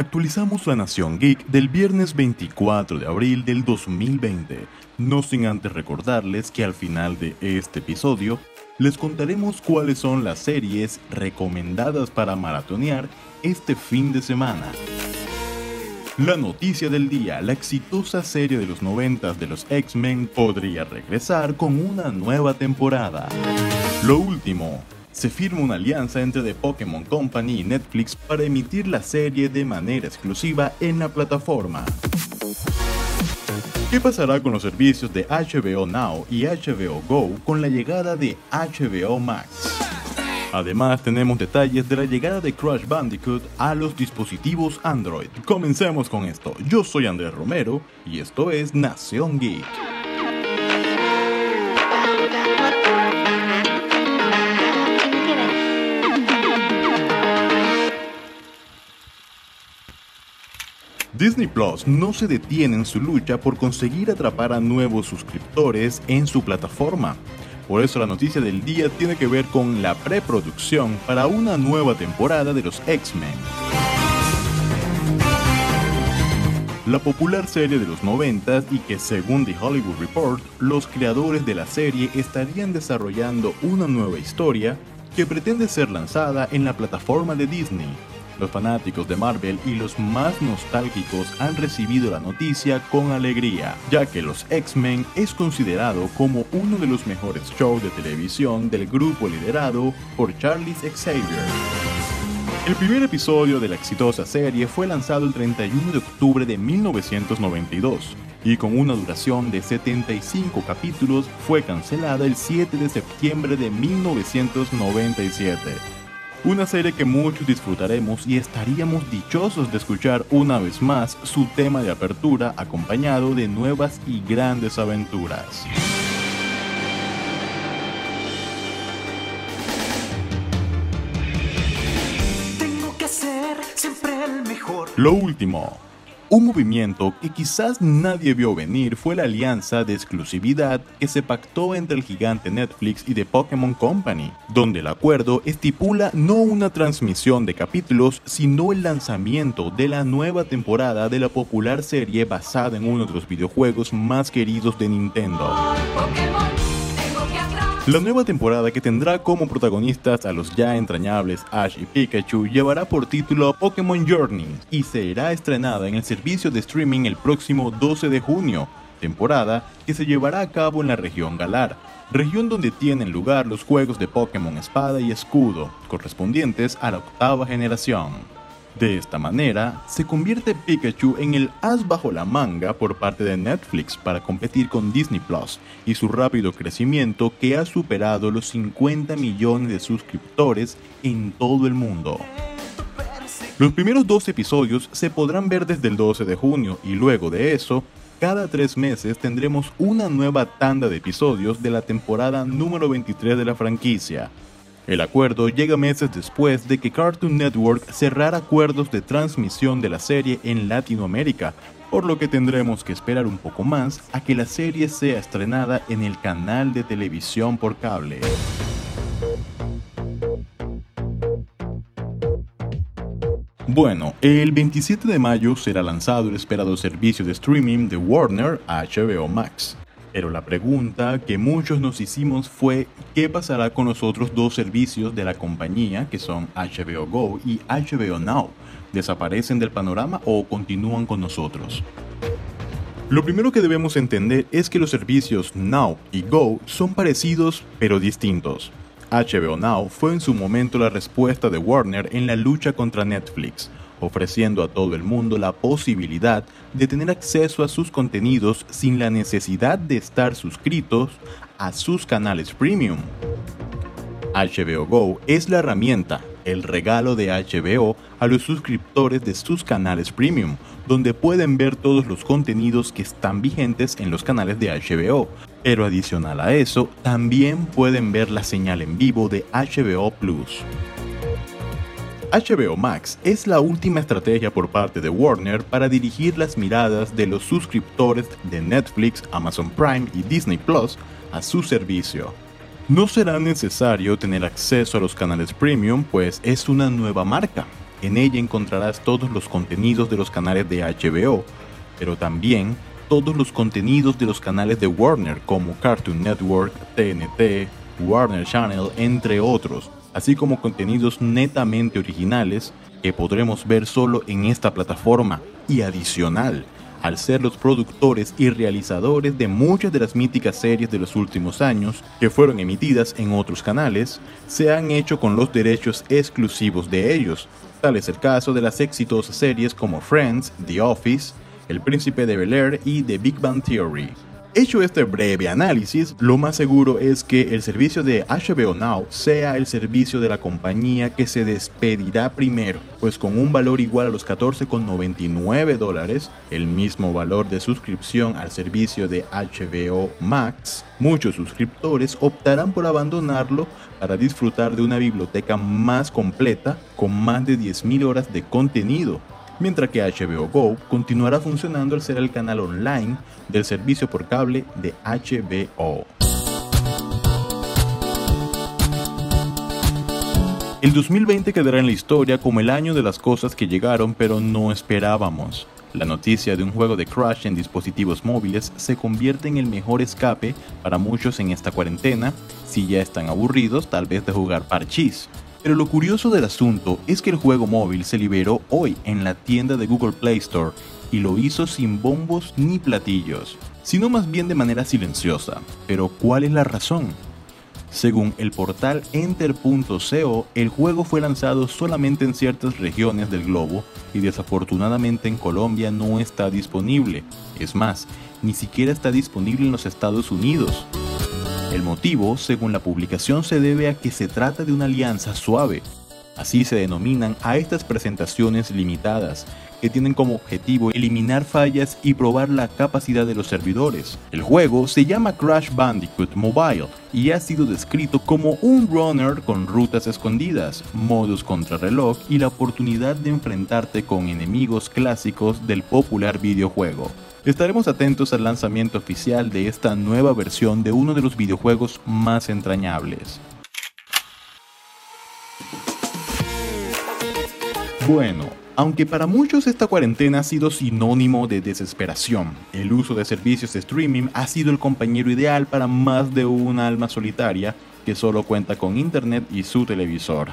Actualizamos la Nación Geek del viernes 24 de abril del 2020, no sin antes recordarles que al final de este episodio les contaremos cuáles son las series recomendadas para maratonear este fin de semana. La noticia del día, la exitosa serie de los 90 de los X-Men podría regresar con una nueva temporada. Lo último, se firma una alianza entre The Pokémon Company y Netflix para emitir la serie de manera exclusiva en la plataforma. ¿Qué pasará con los servicios de HBO Now y HBO Go con la llegada de HBO Max? Además, tenemos detalles de la llegada de Crash Bandicoot a los dispositivos Android. Comencemos con esto. Yo soy Andrés Romero y esto es Nación Geek. Disney Plus no se detiene en su lucha por conseguir atrapar a nuevos suscriptores en su plataforma. Por eso la noticia del día tiene que ver con la preproducción para una nueva temporada de los X-Men. La popular serie de los 90 y que según The Hollywood Report, los creadores de la serie estarían desarrollando una nueva historia que pretende ser lanzada en la plataforma de Disney los fanáticos de Marvel y los más nostálgicos han recibido la noticia con alegría, ya que los X-Men es considerado como uno de los mejores shows de televisión del grupo liderado por Charles Xavier. El primer episodio de la exitosa serie fue lanzado el 31 de octubre de 1992 y con una duración de 75 capítulos fue cancelada el 7 de septiembre de 1997 una serie que muchos disfrutaremos y estaríamos dichosos de escuchar una vez más su tema de apertura acompañado de nuevas y grandes aventuras. Tengo que ser siempre el mejor. Lo último, un movimiento que quizás nadie vio venir fue la alianza de exclusividad que se pactó entre el gigante Netflix y The Pokémon Company, donde el acuerdo estipula no una transmisión de capítulos, sino el lanzamiento de la nueva temporada de la popular serie basada en uno de los videojuegos más queridos de Nintendo. La nueva temporada que tendrá como protagonistas a los ya entrañables Ash y Pikachu llevará por título Pokémon Journey y será estrenada en el servicio de streaming el próximo 12 de junio, temporada que se llevará a cabo en la región Galar, región donde tienen lugar los juegos de Pokémon Espada y Escudo, correspondientes a la octava generación. De esta manera, se convierte Pikachu en el as bajo la manga por parte de Netflix para competir con Disney Plus y su rápido crecimiento que ha superado los 50 millones de suscriptores en todo el mundo. Los primeros dos episodios se podrán ver desde el 12 de junio y luego de eso, cada tres meses tendremos una nueva tanda de episodios de la temporada número 23 de la franquicia, el acuerdo llega meses después de que Cartoon Network cerrara acuerdos de transmisión de la serie en Latinoamérica, por lo que tendremos que esperar un poco más a que la serie sea estrenada en el canal de televisión por cable. Bueno, el 27 de mayo será lanzado el esperado servicio de streaming de Warner HBO Max. Pero la pregunta que muchos nos hicimos fue ¿qué pasará con los otros dos servicios de la compañía que son HBO Go y HBO Now? ¿Desaparecen del panorama o continúan con nosotros? Lo primero que debemos entender es que los servicios Now y Go son parecidos pero distintos. HBO Now fue en su momento la respuesta de Warner en la lucha contra Netflix, ofreciendo a todo el mundo la posibilidad de tener acceso a sus contenidos sin la necesidad de estar suscritos a sus canales premium. HBO Go es la herramienta, el regalo de HBO a los suscriptores de sus canales premium, donde pueden ver todos los contenidos que están vigentes en los canales de HBO. Pero adicional a eso, también pueden ver la señal en vivo de HBO Plus. HBO Max es la última estrategia por parte de Warner para dirigir las miradas de los suscriptores de Netflix, Amazon Prime y Disney Plus a su servicio. No será necesario tener acceso a los canales premium, pues es una nueva marca. En ella encontrarás todos los contenidos de los canales de HBO, pero también todos los contenidos de los canales de Warner como Cartoon Network, TNT, Warner Channel, entre otros, así como contenidos netamente originales que podremos ver solo en esta plataforma y adicional al ser los productores y realizadores de muchas de las míticas series de los últimos años que fueron emitidas en otros canales, se han hecho con los derechos exclusivos de ellos. Tal es el caso de las exitosas series como Friends, The Office, El Príncipe de Bel Air y The Big Bang Theory. Hecho este breve análisis, lo más seguro es que el servicio de HBO Now sea el servicio de la compañía que se despedirá primero, pues con un valor igual a los 14,99 dólares, el mismo valor de suscripción al servicio de HBO Max, muchos suscriptores optarán por abandonarlo para disfrutar de una biblioteca más completa con más de 10.000 horas de contenido mientras que HBO Go continuará funcionando al ser el canal online del servicio por cable de HBO. El 2020 quedará en la historia como el año de las cosas que llegaron pero no esperábamos. La noticia de un juego de Crash en dispositivos móviles se convierte en el mejor escape para muchos en esta cuarentena, si ya están aburridos tal vez de jugar parchís. Pero lo curioso del asunto es que el juego móvil se liberó hoy en la tienda de Google Play Store y lo hizo sin bombos ni platillos, sino más bien de manera silenciosa. Pero ¿cuál es la razón? Según el portal enter.co, el juego fue lanzado solamente en ciertas regiones del globo y desafortunadamente en Colombia no está disponible. Es más, ni siquiera está disponible en los Estados Unidos. El motivo, según la publicación, se debe a que se trata de una alianza suave. Así se denominan a estas presentaciones limitadas, que tienen como objetivo eliminar fallas y probar la capacidad de los servidores. El juego se llama Crash Bandicoot Mobile y ha sido descrito como un runner con rutas escondidas, modos contrarreloj y la oportunidad de enfrentarte con enemigos clásicos del popular videojuego. Estaremos atentos al lanzamiento oficial de esta nueva versión de uno de los videojuegos más entrañables. Bueno, aunque para muchos esta cuarentena ha sido sinónimo de desesperación, el uso de servicios de streaming ha sido el compañero ideal para más de una alma solitaria que solo cuenta con internet y su televisor.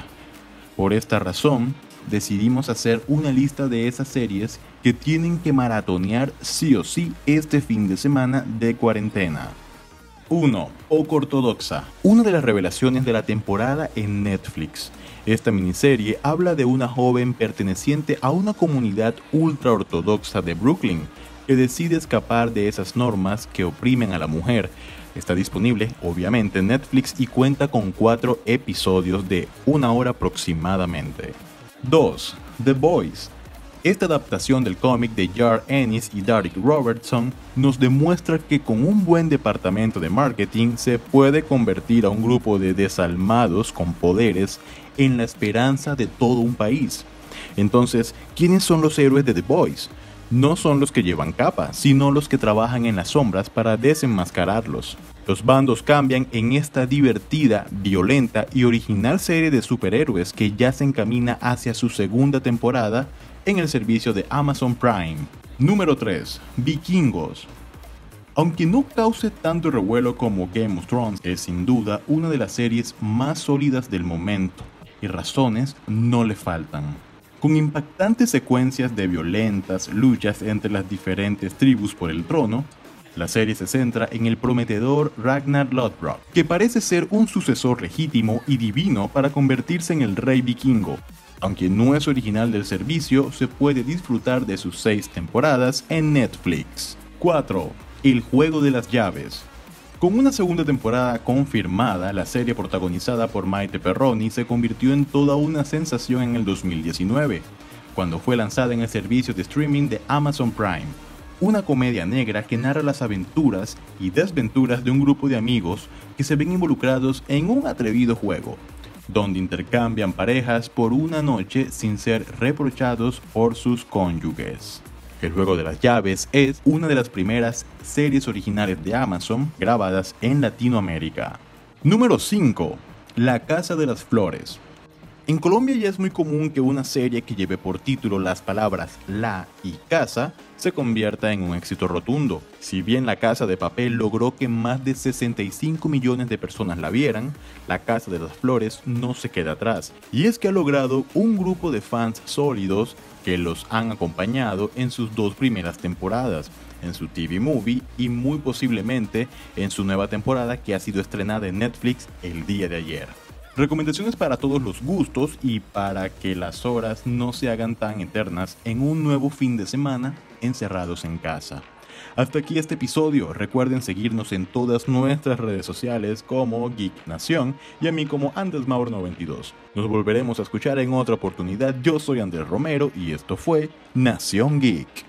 Por esta razón, decidimos hacer una lista de esas series que tienen que maratonear sí o sí este fin de semana de cuarentena. 1. Poco Ortodoxa, una de las revelaciones de la temporada en Netflix. Esta miniserie habla de una joven perteneciente a una comunidad ultra ortodoxa de Brooklyn que decide escapar de esas normas que oprimen a la mujer. Está disponible, obviamente, en Netflix y cuenta con cuatro episodios de una hora aproximadamente. 2. The Boys. Esta adaptación del cómic de Jar Ennis y Derek Robertson nos demuestra que con un buen departamento de marketing se puede convertir a un grupo de desalmados con poderes en la esperanza de todo un país. Entonces, ¿quiénes son los héroes de The Boys? No son los que llevan capa, sino los que trabajan en las sombras para desenmascararlos. Los bandos cambian en esta divertida, violenta y original serie de superhéroes que ya se encamina hacia su segunda temporada en el servicio de Amazon Prime. Número 3. Vikingos. Aunque no cause tanto revuelo como Game of Thrones, es sin duda una de las series más sólidas del momento, y razones no le faltan. Con impactantes secuencias de violentas luchas entre las diferentes tribus por el trono, la serie se centra en el prometedor Ragnar Lodbrok, que parece ser un sucesor legítimo y divino para convertirse en el rey vikingo. Aunque no es original del servicio, se puede disfrutar de sus seis temporadas en Netflix. 4. El juego de las llaves. Con una segunda temporada confirmada, la serie protagonizada por Maite Perroni se convirtió en toda una sensación en el 2019, cuando fue lanzada en el servicio de streaming de Amazon Prime una comedia negra que narra las aventuras y desventuras de un grupo de amigos que se ven involucrados en un atrevido juego, donde intercambian parejas por una noche sin ser reprochados por sus cónyuges. El juego de las llaves es una de las primeras series originales de Amazon grabadas en Latinoamérica. Número 5. La Casa de las Flores. En Colombia ya es muy común que una serie que lleve por título las palabras La y Casa se convierta en un éxito rotundo. Si bien La Casa de Papel logró que más de 65 millones de personas la vieran, La Casa de las Flores no se queda atrás. Y es que ha logrado un grupo de fans sólidos que los han acompañado en sus dos primeras temporadas, en su TV movie y muy posiblemente en su nueva temporada que ha sido estrenada en Netflix el día de ayer. Recomendaciones para todos los gustos y para que las horas no se hagan tan eternas en un nuevo fin de semana encerrados en casa. Hasta aquí este episodio. Recuerden seguirnos en todas nuestras redes sociales como Geek Nación y a mí como AndesMaur92. Nos volveremos a escuchar en otra oportunidad. Yo soy Andrés Romero y esto fue Nación Geek.